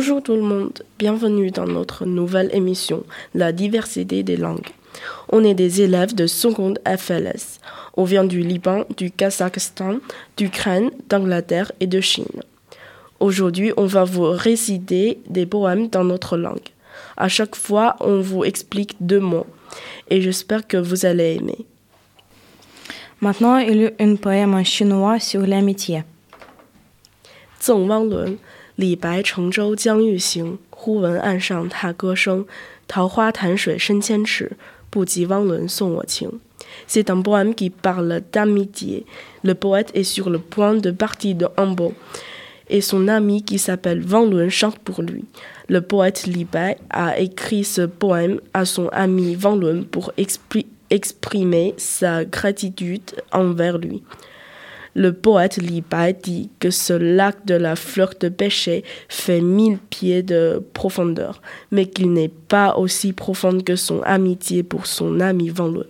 Bonjour tout le monde, bienvenue dans notre nouvelle émission La diversité des langues. On est des élèves de seconde FLS. On vient du Liban, du Kazakhstan, d'Ukraine, d'Angleterre et de Chine. Aujourd'hui, on va vous réciter des poèmes dans notre langue. À chaque fois, on vous explique deux mots et j'espère que vous allez aimer. Maintenant, il y a un poème en chinois sur l'amitié. Zheng 李白乘舟将欲行，忽闻岸上踏歌声。桃花潭水深千尺，不及汪伦送我情。C'est un poème qui parle d'amitié. Le poète est sur le point de partir de Hambo et son ami qui s'appelle Wang Lun chante pour lui. Le poète Li Bai a écrit ce poème à son ami Wang Lun pour exprimer sa gratitude envers lui. Le poète Li Bai dit que ce lac de la fleur de pêcher fait mille pieds de profondeur, mais qu'il n'est pas aussi profond que son amitié pour son ami Wang Lun.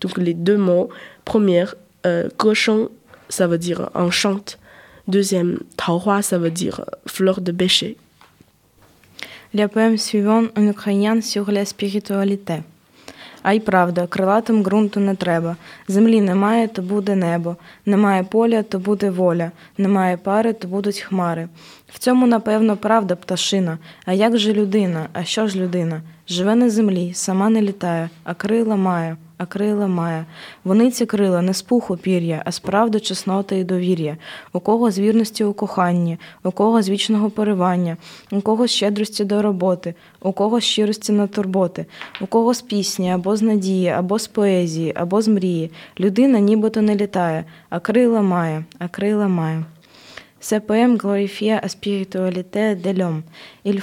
Donc les deux mots, première, euh, cochon, ça veut dire enchante. Deuxième, taohua, ça veut dire fleur de pêcher. Le poème suivant en ukrainien sur la spiritualité. А й правда, крилатим ґрунту не треба. Землі немає, то буде небо. Немає поля, то буде воля. Немає пари, то будуть хмари. В цьому, напевно, правда пташина. А як же людина? А що ж людина? Живе на землі, сама не літає, а крила має а крила має. Вони ці крила не з пуху пір'я, а з правди, чесноти і довір'я, у кого з вірності у коханні, у кого з вічного поривання, у кого з щедрості до роботи, у кого з щирості на турботи, у кого з пісні, або з надії, або з поезії, або з мрії. Людина нібито не літає, а крила має, а крила має. Ce poème glorifie la spiritualité de l'homme. Il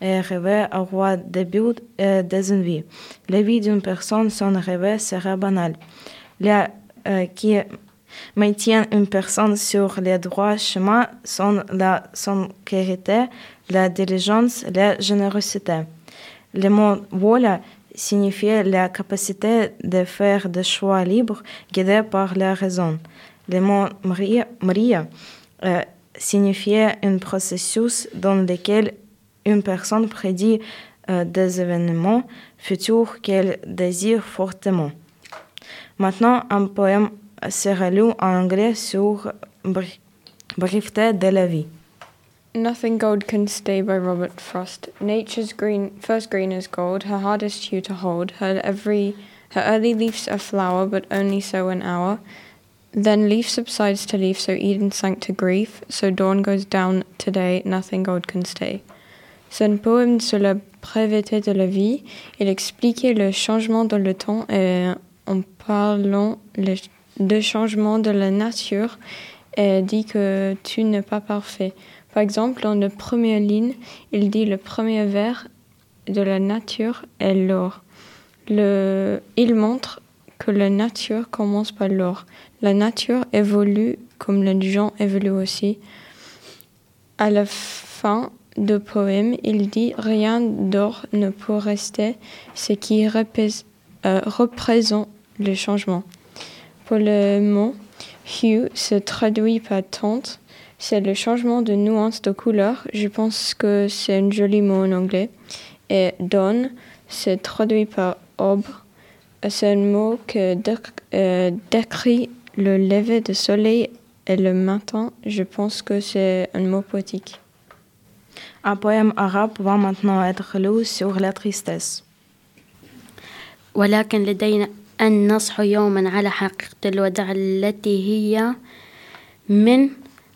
rêver au roi début des envies. La vie d'une personne sans rêver sera banale. La, euh, qui maintient une personne sur les droits chemins sont la sincérité, la diligence, la générosité. Le mot vola signifie la capacité de faire des choix libres guidés par la raison. Le mot Maria, Maria euh, signifie un processus dans lequel une personne prédit euh, des événements futurs qu'elle désire fortement. Maintenant, un poème sera lu en anglais sur brièveté de la vie. Nothing Gold Can Stay by Robert Frost. Nature's green, first green is gold, her hardest hue to hold. Her every, her early leaves are flower, but only so an hour. Then leaf subsides to leaf, so Eden sank to grief. So dawn goes down today, nothing gold can stay. Un poème sur la breveté de la vie. Il expliquait le changement dans le temps et en parlant de changement de la nature et dit que tu n'es pas parfait. Par exemple, dans la première ligne, il dit le premier vers de la nature est l'or. Il montre que la nature commence par l'or. La nature évolue comme les gens évoluent aussi. À la fin, de poème, il dit Rien d'or ne peut rester, ce qui euh, représente le changement. Pour le mot hue se traduit par tente, c'est le changement de nuance de couleur. Je pense que c'est un joli mot en anglais. Et dawn se traduit par aube. C'est un mot qui euh, décrit le lever du soleil et le matin. Je pense que c'est un mot poétique. Un poème arabe va maintenant être lu sur la tristesse. ولكن لدينا أن نصحو يوما على حقيقة الوداع التي هي من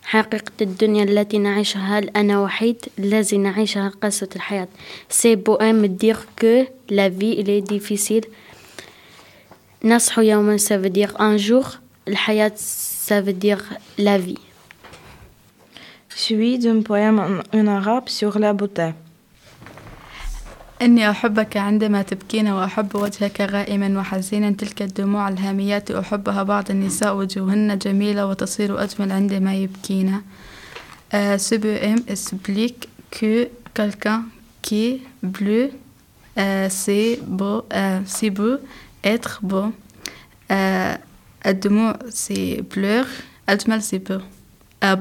حقيقة الدنيا التي نعيشها. هل أنا وحيد الذي نعيشها قصة الحياة. سي بوام دير كو لا في إلي ديفيسيل نصحو يوما dire un jour. الحياة dire la vie. Suivi d'un poème en arabe sur la beauté. إني أحبك عندما تبكين وأحب وجهك غائما وحزينا تلك الدموع الهاميات أحبها بعض النساء وجوهن جميلة وتصير أجمل عندما يبكين euh, Ce poème explique que quelqu'un qui bleu, euh, c'est beau, euh, c'est beau, être beau. Euh, c'est pleur, أجمل c'est beau. Euh.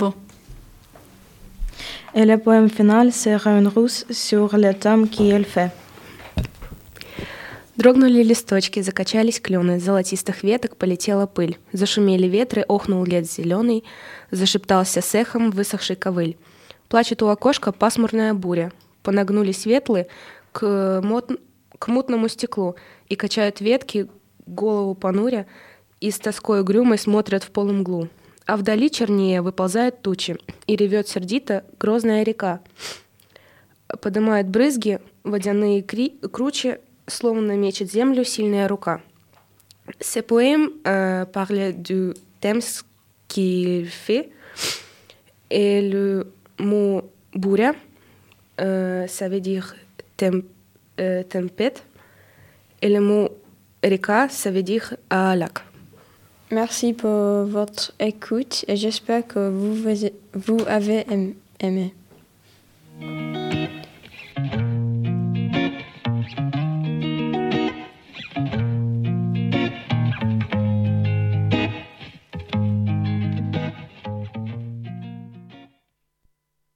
Et le poème final sera une rousse sur le tome qui est fait. Дрогнули листочки, закачались клены, с золотистых веток полетела пыль. Зашумели ветры, охнул лес зеленый, зашептался с эхом высохший ковыль. Плачет у окошка пасмурная буря. Понагнулись ветлы к, мот... к мутному стеклу и качают ветки, голову понуря, и с тоской угрюмой смотрят в полумглу. А вдали чернее выползают тучи, и ревет сердито грозная река. Поднимает брызги, водяные кри... кручи, словно мечет землю сильная рука. Ce poème euh, parle du thème qu'il fait et le mot буря, euh, ça veut dire tem, euh, tempête et le mot reka, ça veut dire à lac. Merci pour votre écoute et j'espère que vous, avez aimé.